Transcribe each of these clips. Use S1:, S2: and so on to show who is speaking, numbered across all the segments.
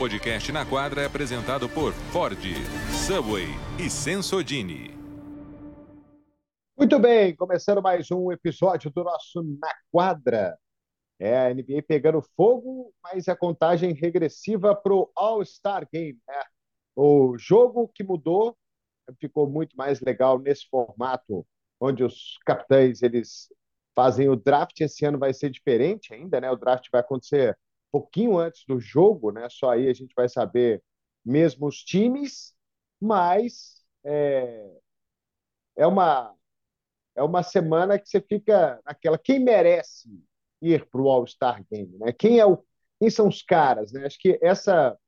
S1: podcast na quadra é apresentado por Ford, Subway e Sensodini.
S2: Muito bem, começando mais um episódio do nosso Na Quadra. É a NBA pegando fogo, mas a contagem regressiva para o All-Star Game. Né? O jogo que mudou ficou muito mais legal nesse formato, onde os capitães eles fazem o draft. Esse ano vai ser diferente ainda, né? O draft vai acontecer pouquinho antes do jogo, né? Só aí a gente vai saber mesmo os times, mas é, é uma é uma semana que você fica naquela quem merece ir para o All-Star Game, né? Quem é o quem são os caras, né? Acho que essa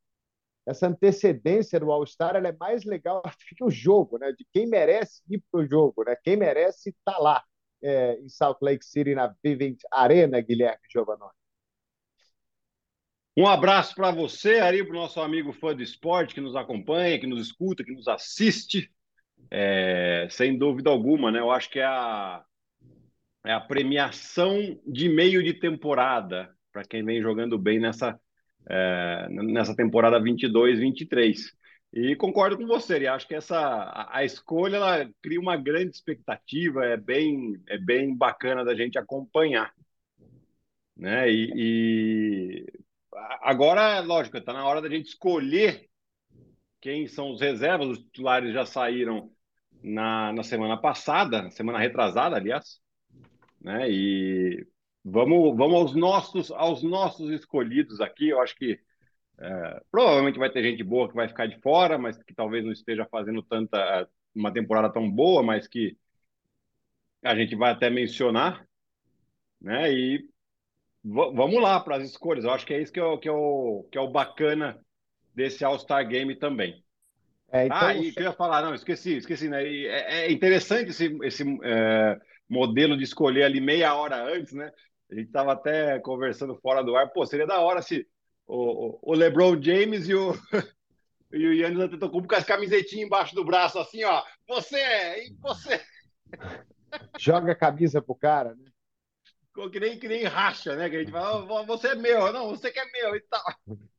S2: essa antecedência do All-Star é mais legal que o jogo, né? De quem merece ir para o jogo, né? Quem merece estar tá lá é, em Salt Lake City na Vivint Arena, Guilherme Giovanoni.
S3: Um abraço para você, Ari, para o nosso amigo fã do esporte que nos acompanha, que nos escuta, que nos assiste. É, sem dúvida alguma, né? Eu acho que é a, é a premiação de meio de temporada para quem vem jogando bem nessa, é, nessa temporada 22-23. E concordo com você, Ari. Acho que essa a, a, escolha ela cria uma grande expectativa, é bem, é bem bacana da gente acompanhar. Né? E, e Agora, lógico, está na hora da gente escolher quem são os reservas. Os titulares já saíram na, na semana passada, semana retrasada, aliás. Né? E vamos, vamos aos nossos, aos nossos escolhidos aqui. Eu acho que é, provavelmente vai ter gente boa que vai ficar de fora, mas que talvez não esteja fazendo tanta uma temporada tão boa, mas que a gente vai até mencionar, né? E vamos lá para as escolhas. Eu acho que é isso que é, o, que é, o, que é o bacana desse All-Star Game também. É, então, ah, e que eu ia falar, não, esqueci, esqueci, né? É, é, interessante esse, esse é, modelo de escolher ali meia hora antes, né? A gente estava até conversando fora do ar, pô, seria da hora se o, o LeBron James e o, e o Yannis Antetokounmpo com as camisetinhas embaixo do braço, assim, ó, você, e você.
S2: Joga a camisa pro cara, né?
S3: Que nem, que nem racha, né? Que a gente fala, você é meu, não, você que é meu e tal.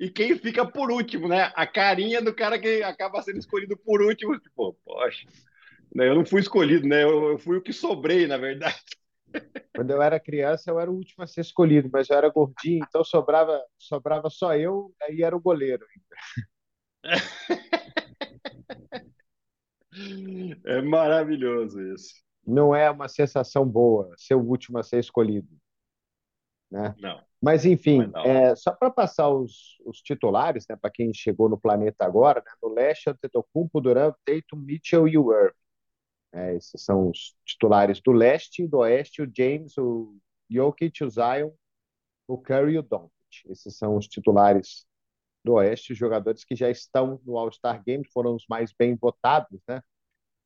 S3: E quem fica por último, né? A carinha do cara que acaba sendo escolhido por último. Tipo, poxa, né? eu não fui escolhido, né? Eu, eu fui o que sobrei, na verdade.
S2: Quando eu era criança, eu era o último a ser escolhido, mas eu era gordinho, então sobrava, sobrava só eu, aí era o goleiro.
S3: É maravilhoso isso
S2: não é uma sensação boa ser o último a ser escolhido. Né?
S3: Não.
S2: Mas, enfim, é, só para passar os, os titulares, né, para quem chegou no planeta agora, né, no leste, Antetokounmpo, Durant, Tatum, Mitchell e o Irving. É, esses são os titulares do leste e do oeste, o James, o Jokic, o Zion, o Curry e o Doncic. Esses são os titulares do oeste, os jogadores que já estão no All-Star Game, foram os mais bem votados, né?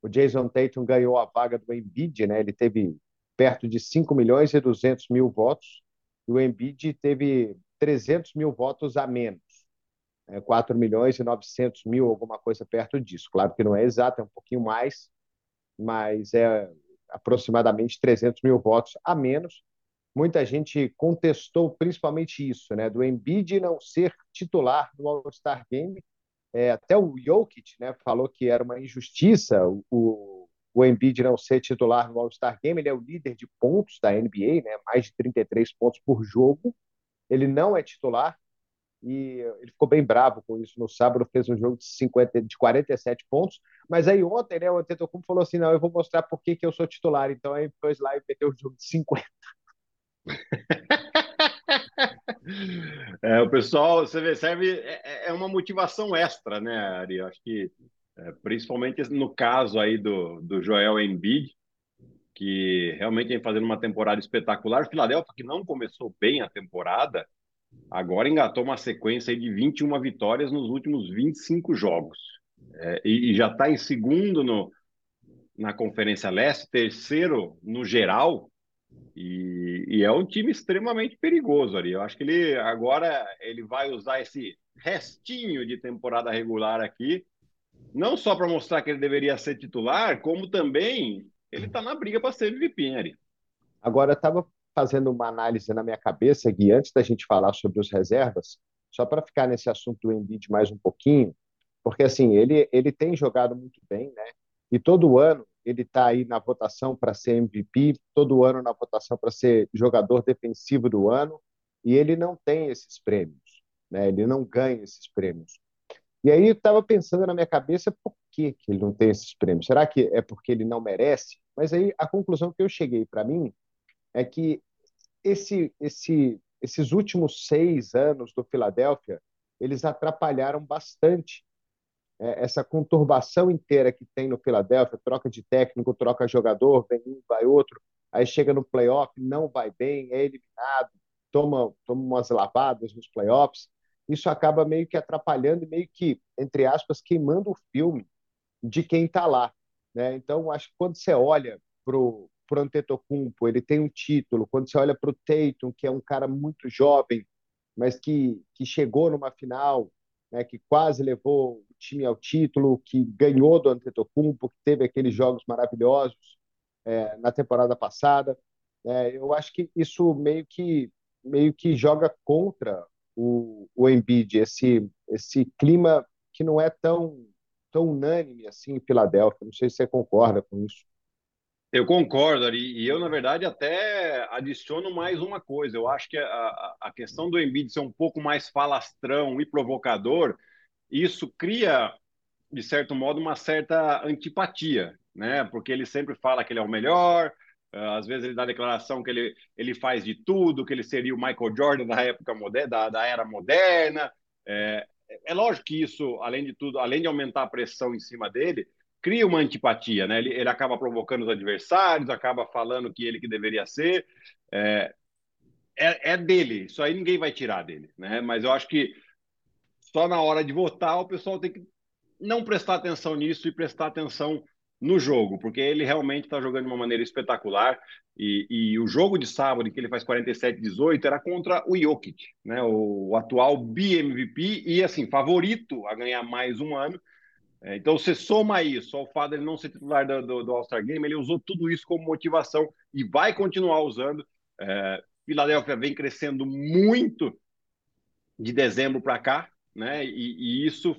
S2: O Jason Tatum ganhou a vaga do Embiid, né? Ele teve perto de 5 milhões e 200 mil votos. E o Embiid teve 300 mil votos a menos. É, 4 milhões e 900 mil, alguma coisa perto disso. Claro que não é exato, é um pouquinho mais, mas é aproximadamente 300 mil votos a menos. Muita gente contestou principalmente isso, né? Do Embiid não ser titular no All-Star Game é, até o Jokic né, falou que era uma injustiça o, o Embiid não ser titular no All-Star Game. Ele é o líder de pontos da NBA, né, mais de 33 pontos por jogo. Ele não é titular e ele ficou bem bravo com isso no sábado, fez um jogo de, 50, de 47 pontos. Mas aí ontem né, o Antetokounmpo falou assim, não, eu vou mostrar por que, que eu sou titular. Então aí foi lá e meteu o jogo de 50.
S3: É, o pessoal, você vê, serve, é, é uma motivação extra, né, Ari? Eu acho que, é, principalmente no caso aí do, do Joel Embiid, que realmente vem fazendo uma temporada espetacular. Filadélfia, que não começou bem a temporada, agora engatou uma sequência de 21 vitórias nos últimos 25 jogos. É, e, e, já está em segundo no, na Conferência Leste, terceiro no geral, e, e, é um time extremamente perigoso ali. Eu acho que ele agora ele vai usar esse restinho de temporada regular aqui, não só para mostrar que ele deveria ser titular, como também ele está na briga para ser MVP, ali.
S2: Agora, eu estava fazendo uma análise na minha cabeça, Gui, antes da gente falar sobre os reservas, só para ficar nesse assunto do Embiid mais um pouquinho, porque assim, ele, ele tem jogado muito bem, né? E todo ano ele está aí na votação para ser MVP, todo ano na votação para ser jogador defensivo do ano, e ele não tem esses prêmios, né? Ele não ganha esses prêmios. E aí eu estava pensando na minha cabeça por que, que ele não tem esses prêmios. Será que é porque ele não merece? Mas aí a conclusão que eu cheguei para mim é que esse, esse, esses últimos seis anos do Filadélfia eles atrapalharam bastante essa conturbação inteira que tem no Filadélfia, troca de técnico, troca jogador, vem um, vai outro, aí chega no playoff, não vai bem, é eliminado, toma, toma umas lavadas nos playoffs, isso acaba meio que atrapalhando e meio que, entre aspas, queimando o filme de quem está lá. Né? Então, acho que quando você olha para o Antetokounmpo, ele tem um título, quando você olha para o Tatum, que é um cara muito jovem, mas que, que chegou numa final, né, que quase levou o time ao título, que ganhou do Antetokounmpo, que teve aqueles jogos maravilhosos é, na temporada passada. É, eu acho que isso meio que meio que joga contra o, o Embiid, esse esse clima que não é tão tão unânime assim em Filadélfia. Não sei se você concorda com isso.
S3: Eu concordo, Ari, e eu, na verdade, até adiciono mais uma coisa. Eu acho que a, a questão do Embiid ser um pouco mais falastrão e provocador, isso cria, de certo modo, uma certa antipatia, né? Porque ele sempre fala que ele é o melhor, ah, às vezes ele dá declaração que ele, ele faz de tudo, que ele seria o Michael Jordan da época moderna, da, da era moderna. É, é lógico que isso, além de tudo, além de aumentar a pressão em cima dele, cria uma antipatia, né? Ele, ele acaba provocando os adversários, acaba falando que ele que deveria ser. É, é, é, dele, isso aí ninguém vai tirar dele, né? Mas eu acho que só na hora de votar o pessoal tem que não prestar atenção nisso e prestar atenção no jogo, porque ele realmente está jogando de uma maneira espetacular. E, e, o jogo de sábado, em que ele faz 47-18, era contra o Jokic, né? o, o atual BMVP e assim favorito a ganhar mais um ano. É, então, você soma isso ao fato de ele não ser titular do, do, do All-Star Game, ele usou tudo isso como motivação e vai continuar usando. É, Filadélfia vem crescendo muito de dezembro para cá, né? E, e isso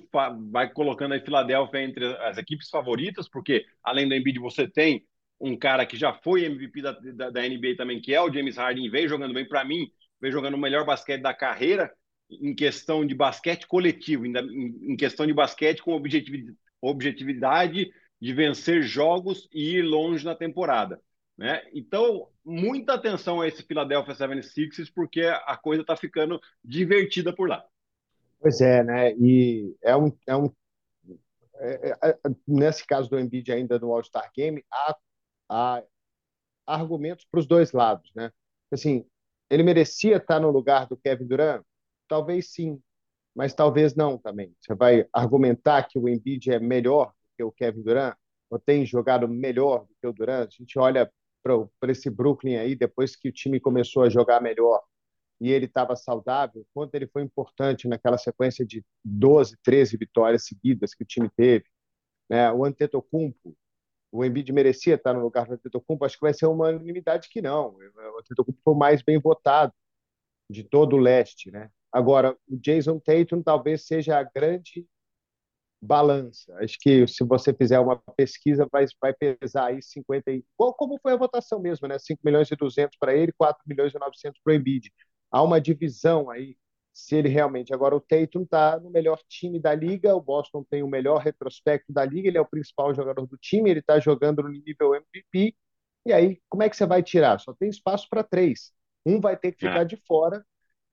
S3: vai colocando a Filadélfia entre as equipes favoritas, porque além do Embiid você tem um cara que já foi MVP da, da, da NBA também, que é o James Harden, vem jogando bem para mim, vem jogando o melhor basquete da carreira em questão de basquete coletivo, em questão de basquete com objetividade de vencer jogos e ir longe na temporada. Né? Então, muita atenção a esse Philadelphia 76ers, porque a coisa está ficando divertida por lá.
S2: Pois é, né? E é um, é um é, é, é nesse caso do Embiid ainda no All-Star Game, há, há argumentos para os dois lados, né? Assim, ele merecia estar no lugar do Kevin Durant? Talvez sim, mas talvez não também. Você vai argumentar que o Embiid é melhor do que o Kevin Durant? Ou tem jogado melhor do que o Durant? A gente olha para esse Brooklyn aí, depois que o time começou a jogar melhor e ele estava saudável, quanto ele foi importante naquela sequência de 12, 13 vitórias seguidas que o time teve. Né? O Antetokounmpo, o Embiid merecia estar no lugar do Antetokounmpo, acho que vai ser uma unanimidade que não. O Antetokounmpo foi o mais bem votado de todo o leste, né? Agora, o Jason Tatum talvez seja a grande balança. Acho que se você fizer uma pesquisa, vai, vai pesar aí 50 igual como foi a votação mesmo, né? 5 milhões e 200 para ele, 4 milhões e 900 para o Embiid. Há uma divisão aí se ele realmente agora o Tatum está no melhor time da liga, o Boston tem o melhor retrospecto da liga, ele é o principal jogador do time, ele está jogando no nível MVP. E aí, como é que você vai tirar? Só tem espaço para três. Um vai ter que ficar é. de fora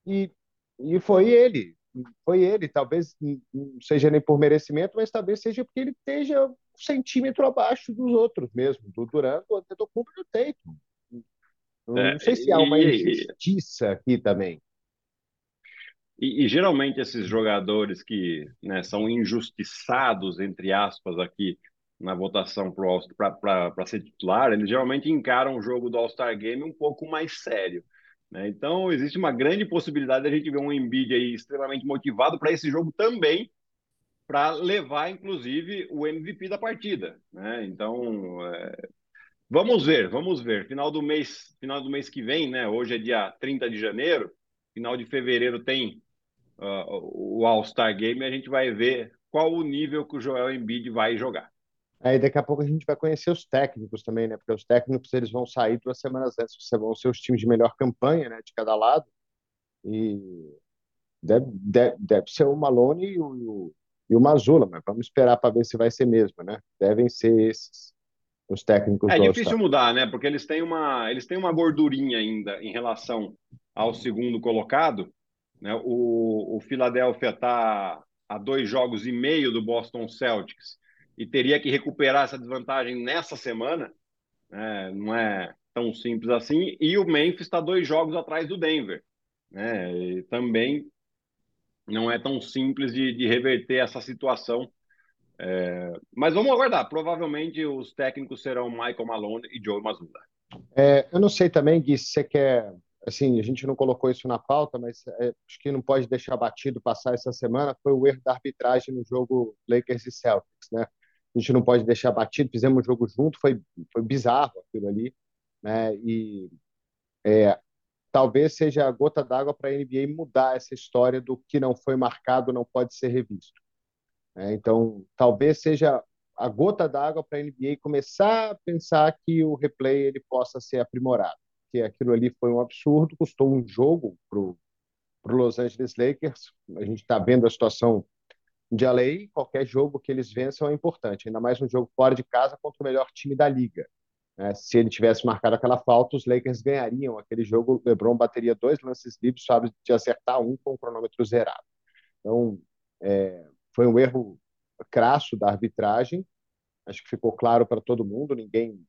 S2: e e foi ele, foi ele, talvez não seja nem por merecimento, mas talvez seja porque ele esteja um centímetro abaixo dos outros mesmo, do Duran, do Antetokounmpo e do Tatum. Não, é, sei se há uma injustiça aqui também.
S3: E, e, geralmente esses jogadores que né, são injustiçados, entre aspas, aqui na votação para ser titular, eles geralmente encaram o jogo do All-Star Game um pouco mais sério. Né? Então, existe uma grande possibilidade de a gente ver um Embiid aí extremamente motivado para esse jogo também, para levar, inclusive, o MVP da partida. Né? Então, é... vamos ver, vamos ver. Final do mês, final do mês que vem, né? hoje é dia 30 de janeiro, final de fevereiro tem uh, o All-Star Game a gente vai ver qual o nível que o Joel Embiid vai jogar.
S2: Aí daqui a pouco a gente vai conhecer os técnicos também, né? Porque os técnicos eles vão sair duas semanas antes, vão ser os times de melhor campanha, né? De cada lado. E deve, deve, deve ser o Malone e o, e o Mazula, mas vamos esperar para ver se vai ser mesmo, né? Devem ser esses os técnicos.
S3: É difícil mudar, né? Porque eles têm uma eles têm uma gordurinha ainda em relação ao segundo colocado, né? O, o Philadelphia está a dois jogos e meio do Boston Celtics e teria que recuperar essa desvantagem nessa semana, né? não é tão simples assim. E o Memphis está dois jogos atrás do Denver, né? E também não é tão simples de, de reverter essa situação. É, mas vamos aguardar. Provavelmente os técnicos serão Michael Malone e Joe Mazzulla.
S2: É, eu não sei também, Gui, se você quer. Assim, a gente não colocou isso na pauta, mas é, acho que não pode deixar batido passar essa semana. Foi o erro da arbitragem no jogo Lakers e Celtics, né? A gente não pode deixar batido. Fizemos um jogo junto, foi, foi bizarro aquilo ali, né? E é, talvez seja a gota d'água para a NBA mudar essa história do que não foi marcado não pode ser revisto. É, então, talvez seja a gota d'água para a NBA começar a pensar que o replay ele possa ser aprimorado, que aquilo ali foi um absurdo, custou um jogo para o Los Angeles Lakers. A gente está vendo a situação de LA, qualquer jogo que eles vençam é importante, ainda mais um jogo fora de casa contra o melhor time da liga. É, se ele tivesse marcado aquela falta, os Lakers ganhariam aquele jogo. O LeBron bateria dois lances livres, sabe, de acertar um com o cronômetro zerado. Então, é, foi um erro crasso da arbitragem. Acho que ficou claro para todo mundo. Ninguém.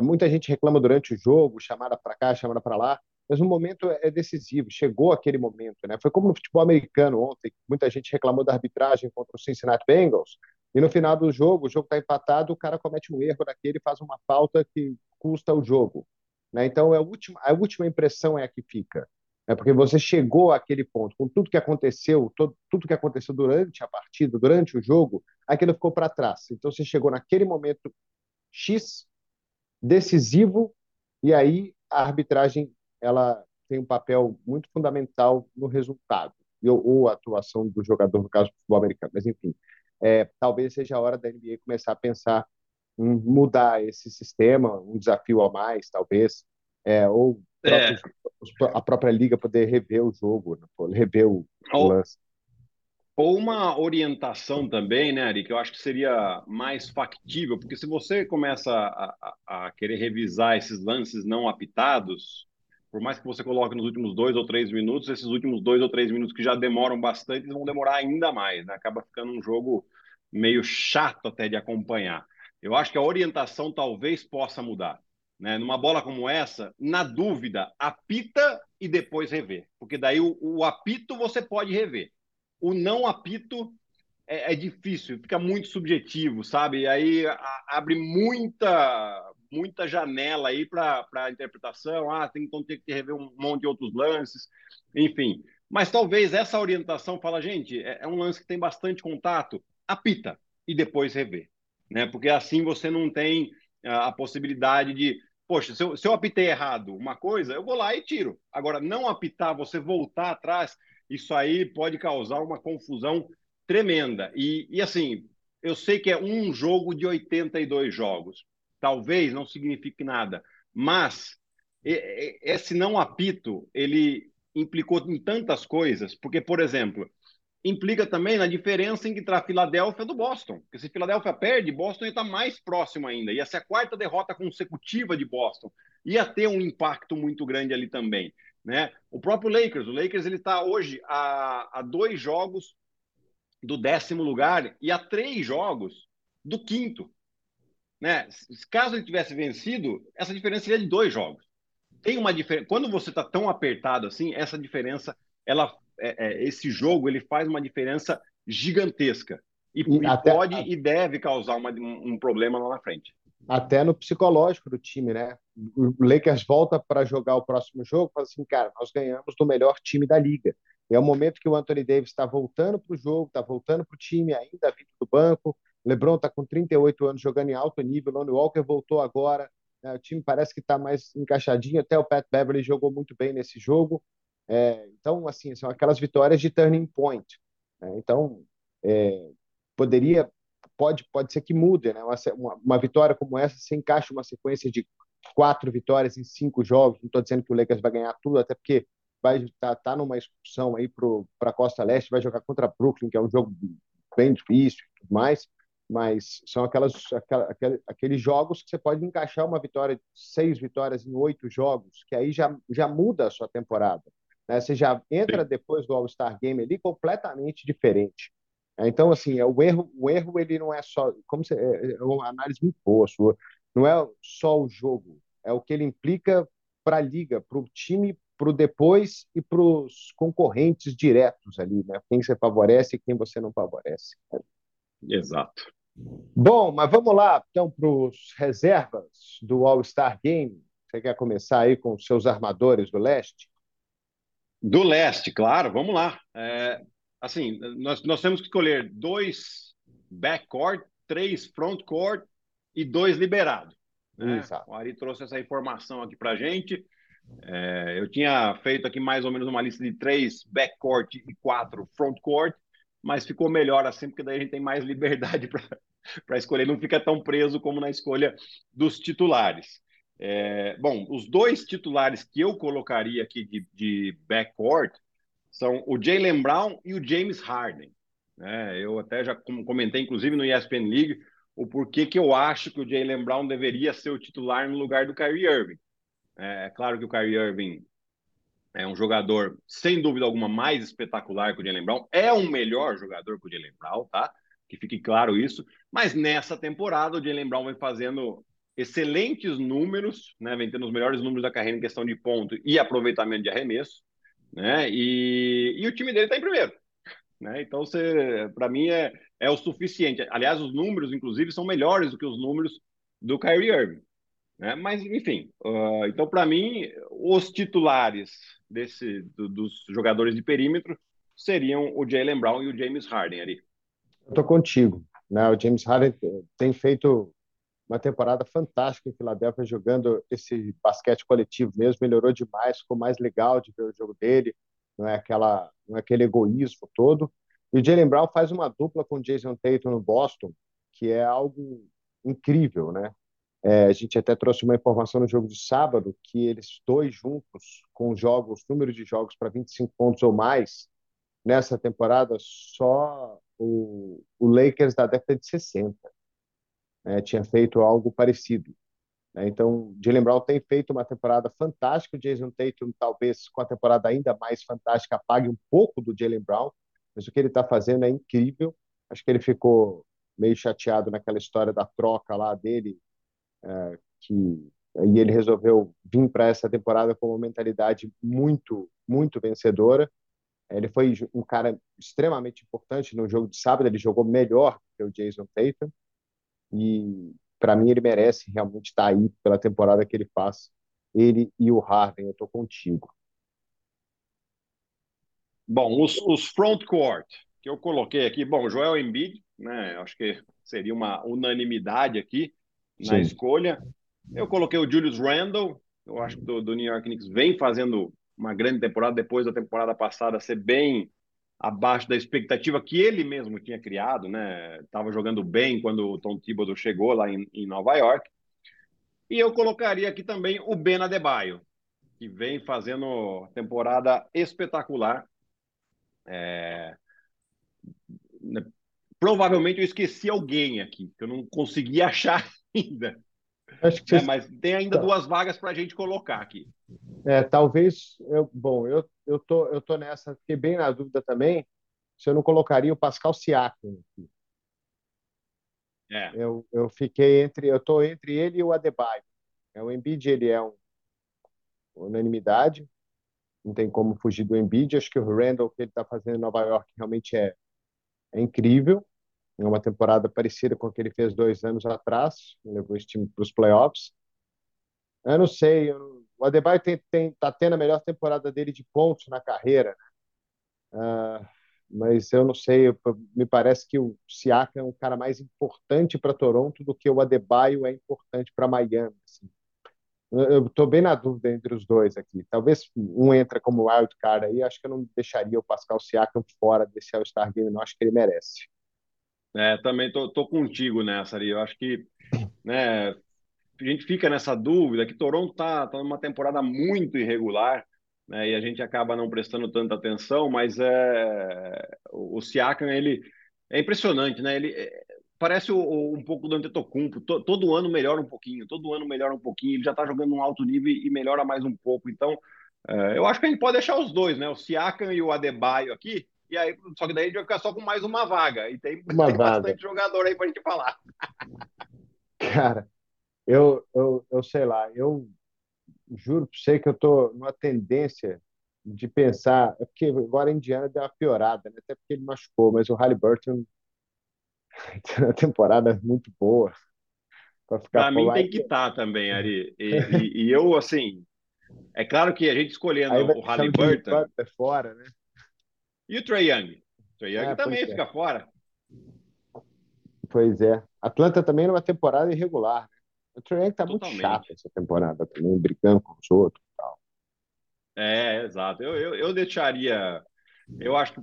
S2: Muita gente reclama durante o jogo, chamada para cá, chamada para lá, mas o momento é decisivo. Chegou aquele momento, né? Foi como no futebol americano ontem. Muita gente reclamou da arbitragem contra o Cincinnati Bengals e no final do jogo, o jogo está empatado, o cara comete um erro naquele, faz uma falta que custa o jogo. Né? Então, é a, última, a última impressão é a que fica. Né? Porque você chegou àquele ponto, com tudo que aconteceu, todo, tudo que aconteceu durante a partida, durante o jogo, aquilo ficou para trás. Então, você chegou naquele momento X, decisivo, e aí a arbitragem ela tem um papel muito fundamental no resultado, ou, a atuação do jogador, no caso do futebol americano. Mas, enfim, é, talvez seja a hora da NBA começar a pensar em mudar esse sistema, um desafio a mais, talvez, é, ou é. a própria liga poder rever o jogo, né? rever o,
S3: ou, lance. Ou uma orientação também, né, Ari, que eu acho que seria mais factível, porque se você começa a, a, a querer revisar esses lances não apitados, por mais que você coloque nos últimos dois ou três minutos, esses últimos dois ou três minutos que já demoram bastante, vão demorar ainda mais, né? Acaba ficando um jogo meio chato até de acompanhar. Eu acho que a orientação talvez possa mudar. Né? Numa bola como essa, na dúvida, apita e depois rever. Porque daí o, o apito você pode rever. O não apito é, é difícil, fica muito subjetivo, sabe? E aí a, abre muita muita janela aí para a interpretação. Ah, tem, então tem que rever um monte de outros lances, enfim. Mas talvez essa orientação fala, gente, é, é um lance que tem bastante contato, apita e depois rever, né? Porque assim você não tem a, a possibilidade de, poxa, se eu, se eu apitei errado uma coisa, eu vou lá e tiro. Agora, não apitar, você voltar atrás, isso aí pode causar uma confusão tremenda. E, e assim, eu sei que é um jogo de 82 jogos talvez não signifique nada, mas esse não apito, ele implicou em tantas coisas, porque, por exemplo, implica também na diferença está a Filadélfia do Boston. Porque se Filadélfia perde, Boston está mais próximo ainda. Ia ser a quarta derrota consecutiva de Boston. Ia ter um impacto muito grande ali também. Né? O próprio Lakers, o Lakers ele está hoje a, a dois jogos do décimo lugar e a três jogos do quinto. Né? Caso ele tivesse vencido, essa diferença seria de dois jogos. Tem uma diferença. Quando você está tão apertado assim, essa diferença, ela, é, é, esse jogo, ele faz uma diferença gigantesca e, e, até, pode a... e deve causar uma, um problema lá na frente.
S2: Até no psicológico do time, né? O Lakers volta para jogar o próximo jogo, fala assim, cara, nós ganhamos do melhor time da liga. E é o momento que o Anthony Davis está voltando para o jogo, está voltando para o time, ainda vindo do banco, LeBron está com 38 anos jogando em alto nível. Lonnie Walker voltou agora. Né? O time parece que está mais encaixadinho. Até o Pat Beverly jogou muito bem nesse jogo. É, então, assim, são aquelas vitórias de turning point. Né? Então, é, poderia, pode, pode ser que mude, né? Uma, uma, vitória como essa se encaixa uma sequência de quatro vitórias em cinco jogos. Não estou dizendo que o Lakers vai ganhar tudo, até porque vai estar tá, tá numa excursão aí para a Costa Leste, vai jogar contra Brooklyn, que é um jogo bem difícil e tudo mais mas são aquelas, aquela, aqueles jogos que você pode encaixar uma vitória, seis vitórias em oito jogos, que aí já, já muda a sua temporada. Né? Você já entra depois do All-Star Game ali completamente diferente. Então, assim, é, o erro, o erro ele não é só, como você, é, é uma análise muito boa sua, não é só o jogo, é o que ele implica para a liga, para o time, para o depois e para os concorrentes diretos ali, né? Quem você favorece e quem você não favorece.
S3: Exato.
S2: Bom, mas vamos lá então para os reservas do All-Star Game. Você quer começar aí com os seus armadores do leste?
S3: Do leste, claro, vamos lá. É, assim, nós, nós temos que escolher dois backcourt, três frontcourt e dois liberados. Né? O Ari trouxe essa informação aqui para gente. É, eu tinha feito aqui mais ou menos uma lista de três backcourt e quatro frontcourt mas ficou melhor assim, porque daí a gente tem mais liberdade para escolher, não fica tão preso como na escolha dos titulares. É, bom, os dois titulares que eu colocaria aqui de, de backcourt são o Jalen Brown e o James Harden. É, eu até já comentei, inclusive no ESPN League, o porquê que eu acho que o Jalen Brown deveria ser o titular no lugar do Kyrie Irving. É, é claro que o Kyrie Irving é um jogador, sem dúvida alguma, mais espetacular que o Jalen Brown. É um melhor jogador que o Jalen Brown, tá? Que fique claro isso. Mas nessa temporada, o Jalen Brown vem fazendo excelentes números, né? Vem tendo os melhores números da carreira em questão de ponto e aproveitamento de arremesso, né? E, e o time dele está em primeiro. Né? Então, para mim, é, é o suficiente. Aliás, os números, inclusive, são melhores do que os números do Kyrie Irving. Né? Mas, enfim, uh, então, para mim, os titulares desse, do, dos jogadores de perímetro seriam o Jalen Brown e o James Harden ali.
S2: Eu estou contigo. Né? O James Harden tem feito uma temporada fantástica em Filadélfia, jogando esse basquete coletivo mesmo, melhorou demais, ficou mais legal de ver o jogo dele, não é, aquela, não é aquele egoísmo todo. E o Jalen Brown faz uma dupla com o Jason Tatum no Boston, que é algo incrível, né? É, a gente até trouxe uma informação no jogo de sábado que eles dois juntos, com jogos, número de jogos para 25 pontos ou mais, nessa temporada, só o, o Lakers da década de 60 né, tinha feito algo parecido. Né? Então, Jalen Brown tem feito uma temporada fantástica. O Jason Tatum, talvez com a temporada ainda mais fantástica, apague um pouco do Jalen Brown, mas o que ele está fazendo é incrível. Acho que ele ficou meio chateado naquela história da troca lá dele é, que e ele resolveu vir para essa temporada com uma mentalidade muito, muito vencedora. Ele foi um cara extremamente importante no jogo de sábado, ele jogou melhor que o Jason Tatum, e para mim ele merece realmente estar aí pela temporada que ele faz. Ele e o Harden, eu estou contigo.
S3: Bom, os, os front court que eu coloquei aqui, bom, Joel Embiid, né, acho que seria uma unanimidade aqui, na Sim. escolha. Eu coloquei o Julius Randle, eu acho que do, do, New York Knicks vem fazendo uma grande temporada depois da temporada passada ser bem abaixo da expectativa que ele mesmo tinha criado, né? Tava jogando bem quando o Tom Thibodeau chegou lá em, em Nova York. E eu colocaria aqui também o Ben Adebayo, que vem fazendo temporada espetacular. É... Né, provavelmente eu esqueci alguém aqui, que eu não consegui achar ainda. Acho que é, mas tem ainda tá. duas vagas para a gente colocar aqui.
S2: É, talvez, eu, bom, eu, eu, tô, eu tô nessa, fiquei bem na dúvida também, se eu não colocaria o Pascal Siakam aqui. É. Eu, eu fiquei entre, eu tô entre ele e o Adebayo. É, o Embiid, ele é um unanimidade, não tem como fugir do Embiid. Acho que o Randall, que ele está fazendo em Nova York, realmente é, é incrível em uma temporada parecida com a que ele fez dois anos atrás, levou esse time para os playoffs. Eu não sei, eu, o Adebayo tem, tem, tá tendo a melhor temporada dele de pontos na carreira, uh, mas eu não sei, eu, me parece que o Siaka é um cara mais importante para Toronto do que o Adebayo é importante para Miami. Assim. Eu estou bem na dúvida entre os dois aqui. Talvez um entra como wild card aí. Acho que eu não deixaria o Pascal Siakam fora desse All-Star Game, não. Acho que ele merece.
S3: É, também tô, tô contigo nessa ali. Eu acho que né, a gente fica nessa dúvida que Toronto tá, tá numa temporada muito irregular, né, e a gente acaba não prestando tanta atenção, mas é, o Siakam, ele é impressionante, né? Ele é, parece o, o, um pouco do Antetokounmpo, todo, todo ano melhora um pouquinho, todo ano melhora um pouquinho, ele já está jogando um alto nível e melhora mais um pouco. Então, é, eu acho que a gente pode deixar os dois, né? O Siakam e o Adebayo aqui, e aí, só que daí a gente vai ficar só com mais uma vaga. E tem, tem bastante jogador aí para a gente falar.
S2: Cara, eu, eu, eu sei lá, eu juro para você que eu tô numa tendência de pensar, é porque agora a Indiana deu uma piorada, né? até porque ele machucou, mas o Halliburton tem uma temporada muito boa para ficar
S3: Para mim tem que estar tá também, Ari. E, e, e, eu, assim, é claro que a gente escolhendo o Halliburton...
S2: É fora, né?
S3: E o Trey Young? O Trey Young é, também fica é. fora.
S2: Pois é. Atlanta também numa temporada irregular. Né? O Trey tá Totalmente. muito chato essa temporada também, brigando com os outros e tal.
S3: É, exato. Eu, eu, eu deixaria... Eu acho que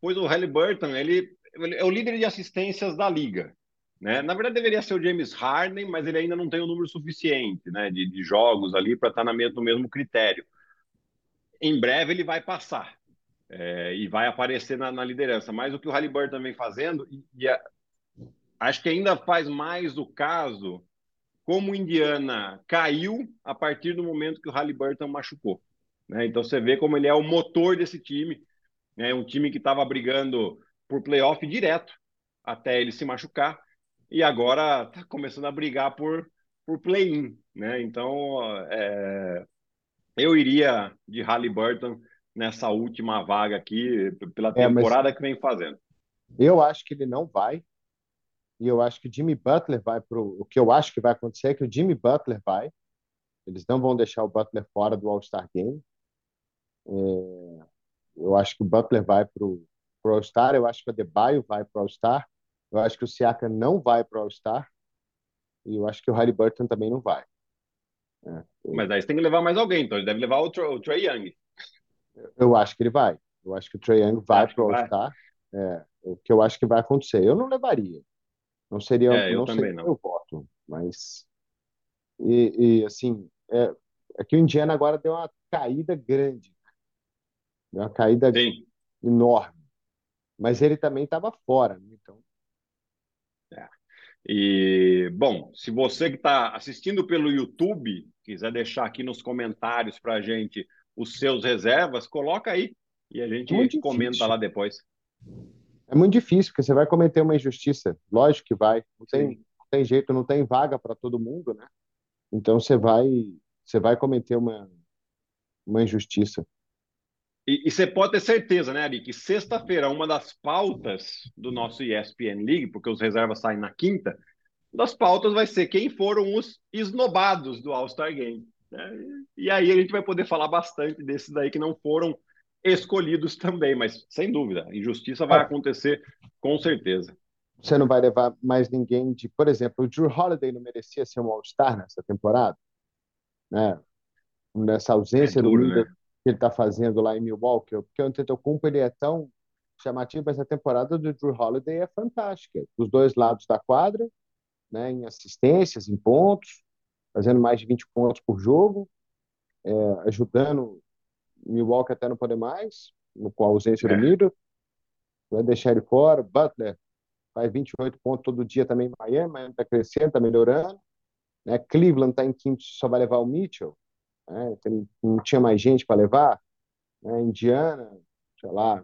S3: pois o Halliburton, ele, ele é o líder de assistências da liga. Né? Na verdade, deveria ser o James Harden, mas ele ainda não tem o número suficiente né, de, de jogos ali para estar tá no mesmo critério. Em breve ele vai passar é, e vai aparecer na, na, liderança. Mas o que o Halliburton vem fazendo, e, e a, acho que ainda faz mais o caso como o Indiana caiu a partir do momento que o Halliburton machucou. Né? Então você vê como ele é o motor desse time, né? um time que estava brigando por playoff direto até ele se machucar e agora está começando a brigar por, por play-in. Né? Então é, eu iria de Halliburton nessa última vaga aqui, pela temporada é, que vem fazendo.
S2: Eu acho que ele não vai. E eu acho que Jimmy Butler vai para o que eu acho que vai acontecer é que o Jimmy Butler vai. Eles não vão deixar o Butler fora do All-Star Game. É, eu acho que o Butler vai para o All-Star. Eu acho que o Adebayo vai para o All-Star. Eu acho que o Siaka não vai para o All-Star. E eu acho que o Harry Burton também não vai.
S3: É, Mas aí você tem que levar mais alguém, então ele deve levar o, o Trey Young.
S2: Eu acho que ele vai. Eu acho que o Trae Young vai para o All-Star. É, o que eu acho que vai acontecer. Eu não levaria. Não seria,
S3: é, eu
S2: não
S3: também
S2: seria
S3: não.
S2: meu voto. Mas. E, e assim, é, é, que o Indiana agora deu uma caída grande. Deu uma caída
S3: Sim.
S2: enorme. Mas ele também estava fora. Né? Então.
S3: É. E, bom, se você que está assistindo pelo YouTube quiser deixar aqui nos comentários para a gente os seus reservas, coloca aí e a gente é comenta lá depois.
S2: É muito difícil, porque você vai cometer uma injustiça. Lógico que vai. Não tem, não tem jeito, não tem vaga para todo mundo, né? Então você vai, você vai cometer uma, uma injustiça.
S3: E, e você pode ter certeza, né, Ari, que sexta-feira, uma das pautas do nosso ESPN League, porque os reservas saem na quinta, das pautas vai ser quem foram os esnobados do All-Star Game. Né? E aí a gente vai poder falar bastante desses daí que não foram escolhidos também, mas sem dúvida, injustiça vai é. acontecer com certeza.
S2: Você não vai levar mais ninguém de, por exemplo, o Drew Holiday não merecia ser um All-Star nessa temporada, né? Nessa ausência é duro, do líder né? que ele está fazendo lá em Milwaukee, porque o Antetokounmpo ele é tão chamativo, mas a temporada do Drew Holiday é fantástica, dos dois lados da quadra, né? Em assistências, em pontos, fazendo mais de 20 pontos por jogo, é, ajudando Milwaukee até não poder mais, com a ausência é. do Miro. Vai deixar ele fora. Butler faz 28 pontos todo dia também em Miami, Miami está crescendo, está melhorando. Né? Cleveland está em quinto, só vai levar o Mitchell. Né? Tem, não tinha mais gente para levar. Né? Indiana, sei lá,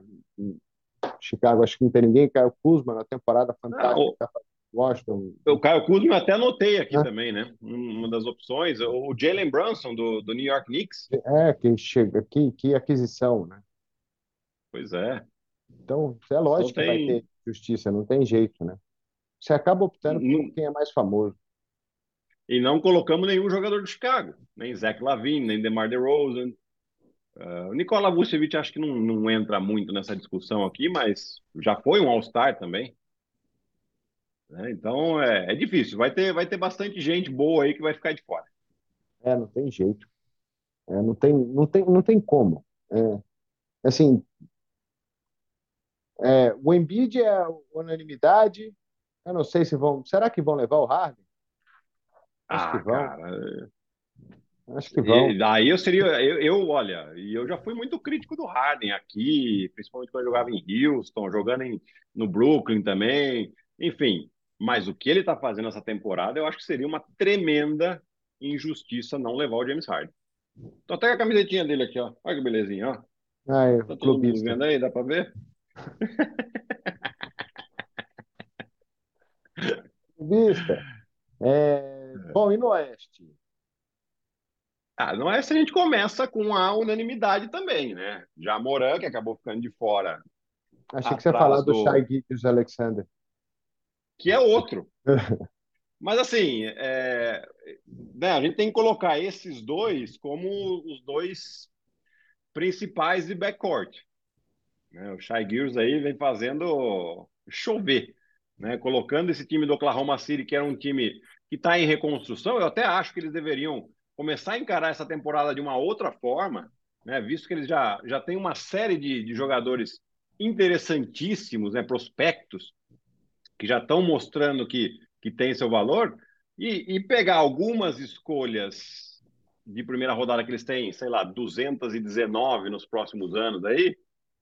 S2: Chicago, acho que não tem ninguém. Caio Kuzma na temporada fantástica. Tá Washington.
S3: O Caio Kuzma até anotei aqui ah. também, né? Uma das opções. O Jalen Brunson, do, do New York Knicks.
S2: É, que chega, que, que aquisição, né?
S3: Pois é.
S2: Então, é lógico tem... que vai ter justiça, não tem jeito, né? Você acaba optando não... por quem é mais famoso.
S3: E não colocamos nenhum jogador do Chicago, nem Zach Lavine, nem DeMar DeRozan. Uh, o Nikola Vucevic acho que não, não entra muito nessa discussão aqui, mas já foi um All-Star também. Né? Então é, é, difícil. Vai ter, vai ter bastante gente boa aí que vai ficar de fora.
S2: É, não tem jeito. É, não tem, não tem, não tem como. É, assim, é, o Embiid é unanimidade. Eu não sei se vão. Será que vão levar o Harden? Acho que
S3: Ah,
S2: vão.
S3: cara,
S2: Acho que vão.
S3: e daí eu seria, eu, eu, olha, e eu já fui muito crítico do Harden aqui, principalmente quando eu jogava em Houston, jogando em, no Brooklyn também, enfim. Mas o que ele tá fazendo essa temporada, eu acho que seria uma tremenda injustiça não levar o James Harden. Tô até com a camisetinha dele aqui, ó. Olha que belezinha, ó.
S2: Ah, é,
S3: Tá todo mundo vendo aí? Dá pra ver?
S2: Clubista. É, bom, e no Oeste?
S3: Ah, não é se a gente começa com a unanimidade também, né? Já Moran, que acabou ficando de fora,
S2: Achei que você ia falar do
S3: do.
S2: Shai Gilgeous-Alexander.
S3: Que é outro. Mas assim, é, né, a gente tem que colocar esses dois como os dois principais de backcourt. né? O Shai Gilgeous aí vem fazendo chover, né? Colocando esse time do Oklahoma City, que era um time que está em reconstrução, eu até acho que eles deveriam começar a encarar essa temporada de uma outra forma, né? Visto que eles já, já têm uma série de, de jogadores interessantíssimos, né? Prospectos, que já estão mostrando que, que tem seu valor, e, e pegar algumas escolhas de primeira rodada que eles têm, sei lá, 219 nos próximos anos aí,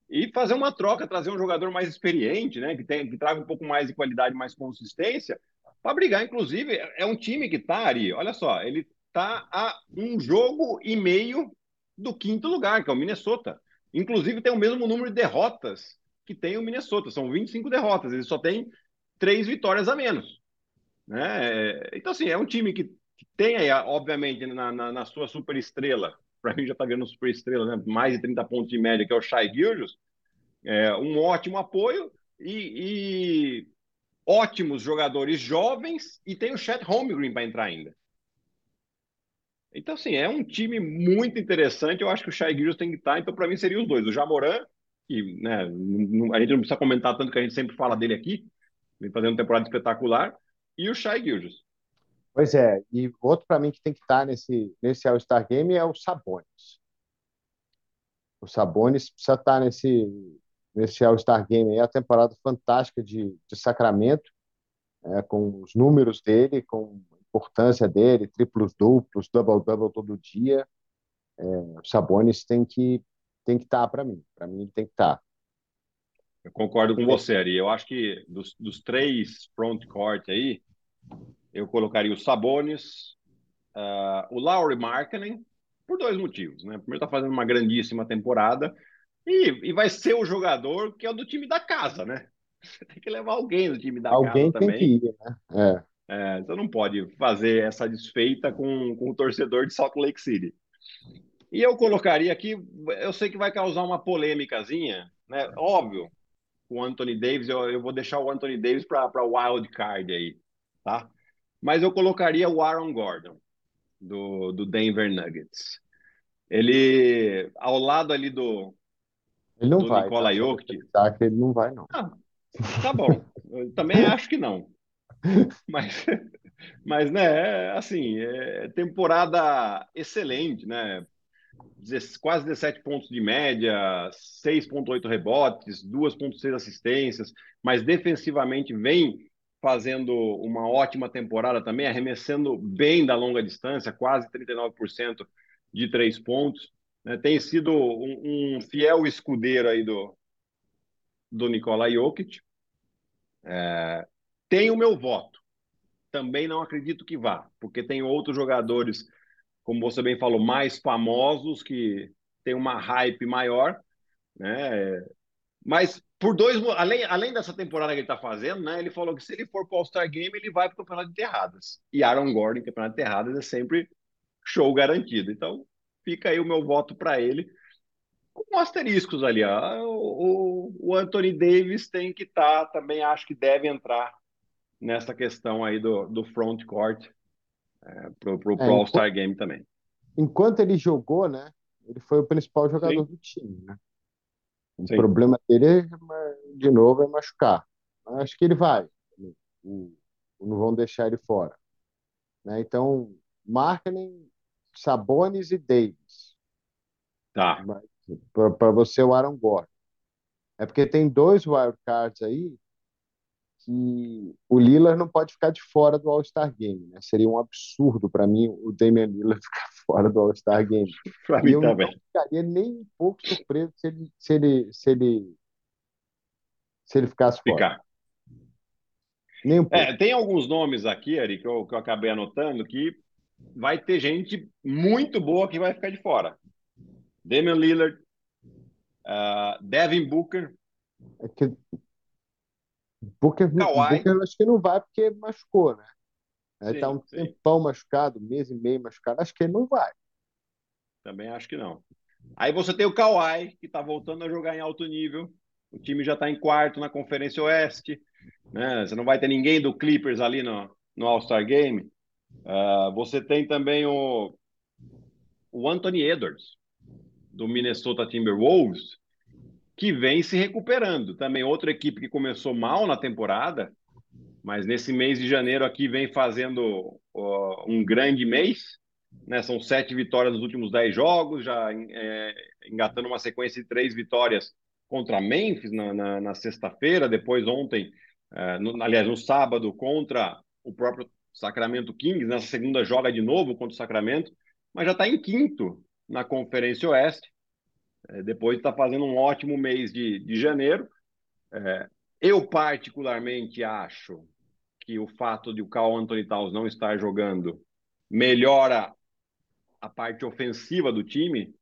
S3: e fazer uma troca, trazer um jogador mais experiente, né, que, tem, que traga um pouco mais de qualidade, mais consistência, para brigar. Inclusive, é um time que está, Ari, olha só, ele está a um jogo e meio do quinto lugar, que é o Minnesota. Inclusive, tem o mesmo número de derrotas que tem o Minnesota, são 25 derrotas, ele só tem três vitórias a menos. Né? Então, assim, é um time que, tem aí, obviamente, na, na, na sua super estrela, para mim já está vendo super estrela, né? mais de 30 pontos de média, que é o Shai Gilgeous, é, um ótimo apoio e, e, ótimos jogadores jovens e tem o Chet Holmgren para entrar ainda. Então, assim, é um time muito interessante. Eu acho que o Shai Gilgeous tem que estar. Então, para mim, seriam os dois. O Jamoran, que né, a gente não precisa comentar tanto que a gente sempre fala dele aqui, vem fazendo temporada espetacular, e o Shai Gilgeous.
S2: Pois é, e outro para mim que tem que estar nesse, nesse All-Star Game é o Sabonis. O Sabonis precisa estar nesse, nesse All-Star Game aí, a temporada fantástica de, de Sacramento, é, com os números dele, com a importância dele, triplos duplos, double-double todo dia. É, o Sabonis tem que tem que estar para mim. Para mim, ele tem que estar.
S3: Eu concordo com você, Ari. Eu acho que dos, dos três front court aí, eu colocaria o Sabonis, uh, o Lauri Markkanen, por dois motivos. Né? Primeiro, está fazendo uma grandíssima temporada e, e, vai ser o jogador que é do time da casa, né? Você tem que levar alguém do time da
S2: alguém
S3: casa também.
S2: Alguém tem que ir, né?
S3: É. É, você não pode fazer essa desfeita com, com o torcedor de Salt Lake City. E eu colocaria aqui, eu sei que vai causar uma polêmicazinha, né? Óbvio, o Anthony Davis, eu, eu vou deixar o Anthony Davis para o wild card aí, tá? Mas eu colocaria o Aaron Gordon, do, do Denver Nuggets. Ele, ao lado ali do,
S2: ele não
S3: do
S2: vai,
S3: Nikola
S2: tá?
S3: Jokic...
S2: Tá, que ele não vai, não.
S3: Ah, tá bom, eu também acho que não. Mas, mas né, assim, é temporada excelente, né? Quase 17 pontos de média, 6,8 rebotes, 2,6 assistências, mas defensivamente vem fazendo uma ótima temporada também, arremessando bem da longa distância, quase 39% de três pontos. Né? Tem sido um, um, fiel escudeiro aí do, do Nikola Jokic. É, tem o meu voto. Também não acredito que vá, porque tem outros jogadores como você bem falou, mais famosos, que tem uma hype maior, né? Mas por dois, além, além dessa temporada que ele está fazendo, né? Ele falou que se ele for para o All-Star Game, ele vai para o Campeonato de Terradas. E Aaron Gordon, Campeonato de Terradas, é sempre show garantido. Então, fica aí o meu voto para ele. Com asteriscos ali, ó. O, o Anthony Davis tem que estar, tá, também acho que deve entrar nessa questão aí do, do front court é, pro, pro, pro é, All-Star Game também.
S2: Enquanto ele jogou, né? Ele foi o principal jogador Sim. do time, né? O Sim. problema dele, de novo, é machucar. Acho que ele vai. Não vão deixar ele fora. Né? Então, Markkinen, Sabonis e Davis.
S3: Tá.
S2: Para você, o Aaron Gordon. É porque tem dois wildcards aí que o Lillard não pode ficar de fora do All-Star Game. Né? Seria um absurdo para mim o Damian Lillard ficar fora do All-Star Game.
S3: e eu
S2: também. não ficaria nem um pouco surpreso se ele, se ele, se ele, se ele ficasse fora. Ficar.
S3: Nem um pouco. É, tem alguns nomes aqui, Ari, que eu, que eu acabei anotando, que vai ter gente muito boa que vai ficar de fora. Damian Lillard, uh, Devin Booker.
S2: É que Booker, Kawhi. Booker acho que não vai porque machucou, né? Ele tá um sim. tempão machucado, mês e meio machucado, acho que ele não vai.
S3: Também acho que não. Aí você tem o Kawhi, que está voltando a jogar em alto nível. O time já está em quarto na Conferência Oeste. Né? Você não vai ter ninguém do Clippers ali no, no All-Star Game. Uh, você tem também o, o Anthony Edwards, do Minnesota Timberwolves, que vem se recuperando. Também outra equipe que começou mal na temporada, mas nesse mês de janeiro aqui vem fazendo uh, um grande mês. Né? São sete vitórias nos últimos dez jogos, já é, engatando uma sequência de três vitórias contra Memphis na, na, na sexta-feira, depois ontem, uh, no, aliás, no sábado, contra o próprio Sacramento Kings. Nessa segunda joga de novo contra o Sacramento, mas já está em quinto na Conferência Oeste. É, depois está fazendo um ótimo mês de, de janeiro. É, eu, particularmente, acho que o fato de o Carl Anthony Towns não estar jogando melhora a parte ofensiva do time.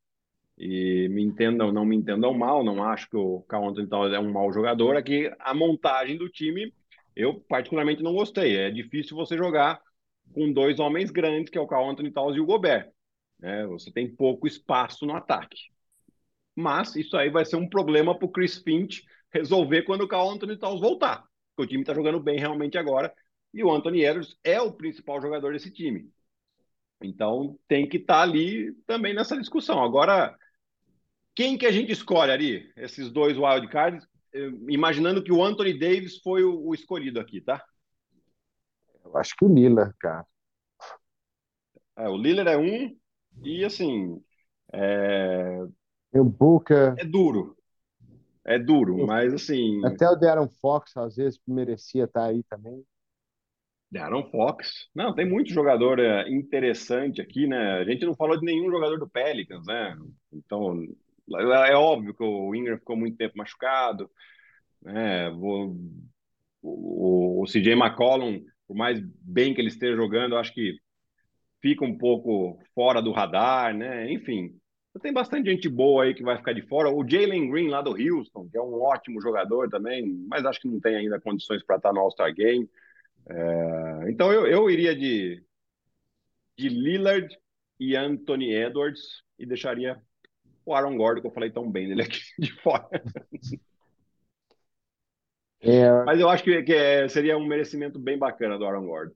S3: E me entendam, não me entendam mal, não acho que o Carl Anthony Towns é um mau jogador. Aqui a montagem do time, eu particularmente não gostei. É difícil você jogar com dois homens grandes, que é o Carl Anthony Towns e o Gobert. É, você tem pouco espaço no ataque mas isso aí vai ser um problema para o Chris Finch resolver quando o Carl Anthony Towns voltar, porque o time está jogando bem realmente agora, e o Anthony Edwards é o principal jogador desse time. Então tem que estar tá ali também nessa discussão. Agora, quem que a gente escolhe ali? Esses dois wildcards, imaginando que o Anthony Davis foi o, o escolhido aqui, tá?
S2: Eu acho que o Lillard, cara.
S3: É, o Lillard é um, e assim, é,
S2: o Booker.
S3: É duro. É duro, mas assim.
S2: Até o Darren Fox, às vezes, merecia estar aí também.
S3: Darren Fox. Não, tem muito jogador é, interessante aqui, né? A gente não falou de nenhum jogador do Pelicans, né? Então, é, é óbvio que o Ingram ficou muito tempo machucado, né? O, o, o CJ McCollum, por mais bem que ele esteja jogando, acho que fica um pouco fora do radar, né? Enfim, tem bastante gente boa aí que vai ficar de fora. O Jalen Green lá do Houston, que é um ótimo jogador também, mas acho que não tem ainda condições para estar no All-Star Game. É... então eu, eu iria de, de Lillard e Anthony Edwards e deixaria o Aaron Gordon, que eu falei tão bem dele aqui de fora. É... Mas eu acho que, que é, seria um merecimento bem bacana do Aaron Gordon.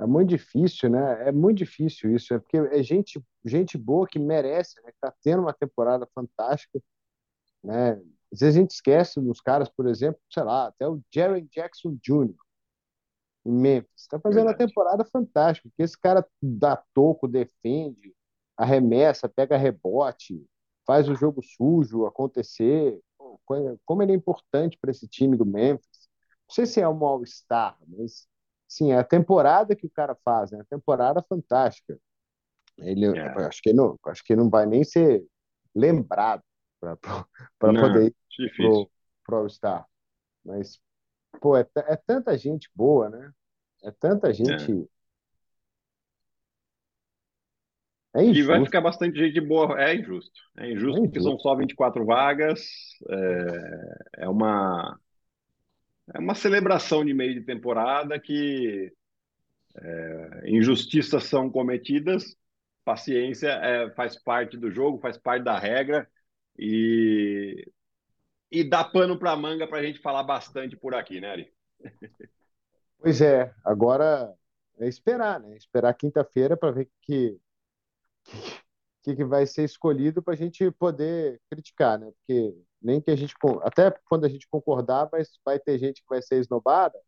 S2: É muito difícil, né? É muito difícil isso. É porque é gente, gente boa que merece, né? Que tá tendo uma temporada fantástica, né? Às vezes a gente esquece dos caras, por exemplo, sei lá, até o Jerry Jackson Jr. em Memphis. Está fazendo Verdade. uma temporada fantástica, porque esse cara dá toco, defende, arremessa, pega rebote, faz o jogo sujo acontecer. Como ele é importante para esse time do Memphis. Não sei se é um All-Star, mas Sim, é a temporada que o cara faz, né? A temporada fantástica. Ele, é. acho que não, acho que não vai nem ser lembrado para poder ir pro, pro All-Star. Mas, pô, é, é, tanta gente boa, né? É tanta gente.
S3: É. é injusto. E vai ficar bastante gente boa. É injusto. É injusto, é injusto. porque são só 24 vagas. É, é uma é uma celebração de meio de temporada que é, injustiças são cometidas, paciência é, faz parte do jogo, faz parte da regra e, e dá pano para manga para a gente falar bastante por aqui, né, Ari?
S2: Pois é, agora é esperar, né? Esperar quinta-feira para ver que, que, que vai ser escolhido para a gente poder criticar, né? Porque nem que a gente até quando a gente concordar vai, vai ter gente que vai ser esnobada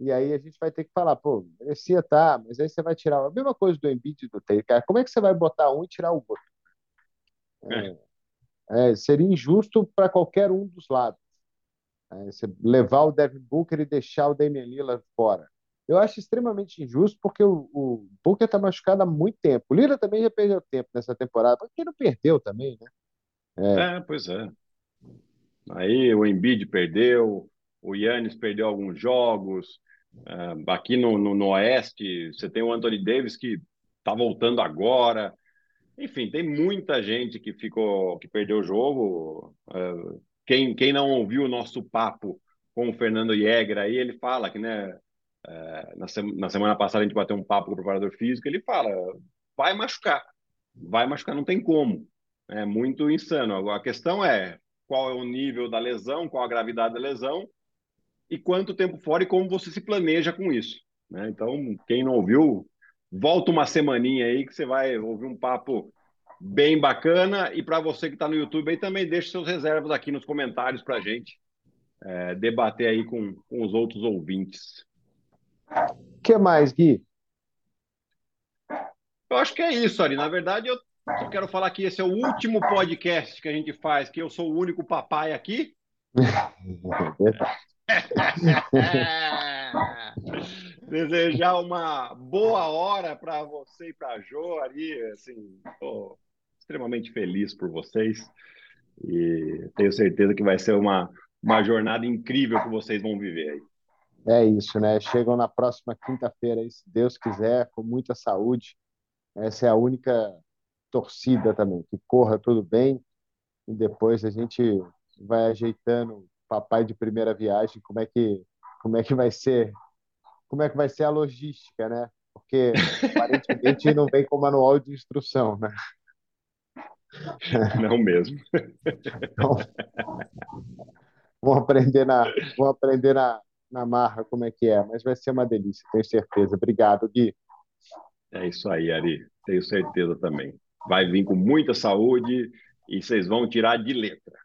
S2: E aí a gente vai ter que falar, pô, merecia estar, tá, mas aí você vai tirar a mesma coisa do Embiid do Taylor, cara. Como é que você vai botar um e tirar o outro? É, é, seria injusto para qualquer um dos lados. É, você levar o Devin Booker e deixar o Damian Lillard fora. Eu acho extremamente injusto porque o, o Booker está machucado há muito tempo. O Lillard também já perdeu tempo nessa temporada, porque não perdeu também, né?
S3: É. é, pois é. Aí o Embiid perdeu, o Yannis perdeu alguns jogos. Uh, aqui no, no, no, Oeste, você tem o Anthony Davis que está voltando agora. Enfim, tem muita gente que ficou, que perdeu o jogo. Uh, quem, quem não ouviu o nosso papo com o Fernando Jäger aí, ele fala que, né, uh, na, se, na semana passada a gente bateu um papo com o preparador físico, ele fala, vai machucar, vai machucar, não tem como. É muito insano. A questão é qual é o nível da lesão, qual a gravidade da lesão e quanto tempo fora e como você se planeja com isso. Né? Então, quem não ouviu, volta uma semaninha aí que você vai ouvir um papo bem bacana. E para você que está no YouTube aí, também deixe seus reservas aqui nos comentários para a gente é, debater aí com, com os outros ouvintes.
S2: O que mais, Gui?
S3: Eu acho que é isso, Ari. Na verdade, eu só quero falar que esse é o último podcast que a gente faz, que eu sou o único papai aqui. Desejar uma boa hora para você e para a Jo ali, assim, estou extremamente feliz por vocês e tenho certeza que vai ser uma, uma jornada incrível que vocês vão viver aí.
S2: É isso, né? Chegam na próxima quinta-feira, se Deus quiser, com muita saúde. Essa é a única torcida também, que corra tudo bem e depois a gente vai ajeitando papai de primeira viagem, como é que como é que vai ser, como é que vai ser a logística, né? Porque aparentemente não vem com manual de instrução, né?
S3: Não mesmo. Então,
S2: vamos aprender na, vamos aprender na, na marra como é que é, mas vai ser uma delícia, tenho certeza. Obrigado, Gui.
S3: É isso aí, Ari. Tenho certeza também. Vai vir com muita saúde e vocês vão tirar de letra.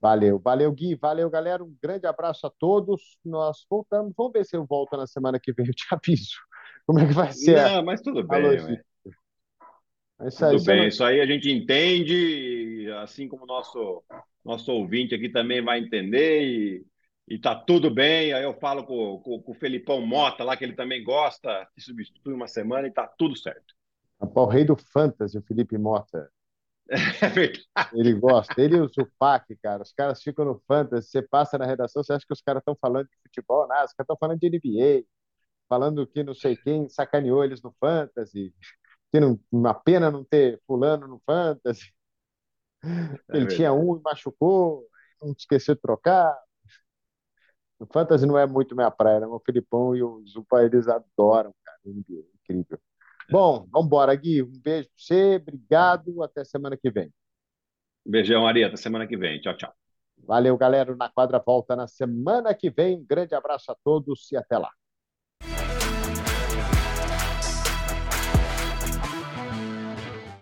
S2: Valeu, valeu, Gui, valeu, galera. Um grande abraço a todos. Nós voltamos. Vamos ver se eu volto na semana que vem. Eu te aviso como é que vai ser.
S3: Não, mas tudo bem. Mas isso aí, tudo bem, não... isso aí a gente entende, assim como o nosso, nosso ouvinte aqui também vai entender e, e tá tudo bem. Aí eu falo com, com, com o Felipão Mota lá, que ele também gosta, que substitui uma semana e tá tudo certo.
S2: O rei do fantasy, o Felipe Mota. É verdade. Ele gosta. Ele e o Zupac, cara. Os caras ficam no fantasy. Você passa na redação, você acha que os caras estão falando de futebol? Nada, os caras estão falando de NBA. Falando que não sei quem sacaneou eles no fantasy. Que não, uma pena não ter fulano no fantasy. É Ele tinha um e machucou, não esqueceu de trocar. O fantasy não é muito minha praia, né? O Filipão e o Zupa, eles adoram, cara. Incrível. Bom, vamos embora, Gui. Um beijo para você, obrigado. Até semana que vem.
S3: Beijão, Ari. Até semana que vem. Tchau, tchau.
S2: Valeu, galera. Na quadra volta na semana que vem. Grande abraço a todos e até lá.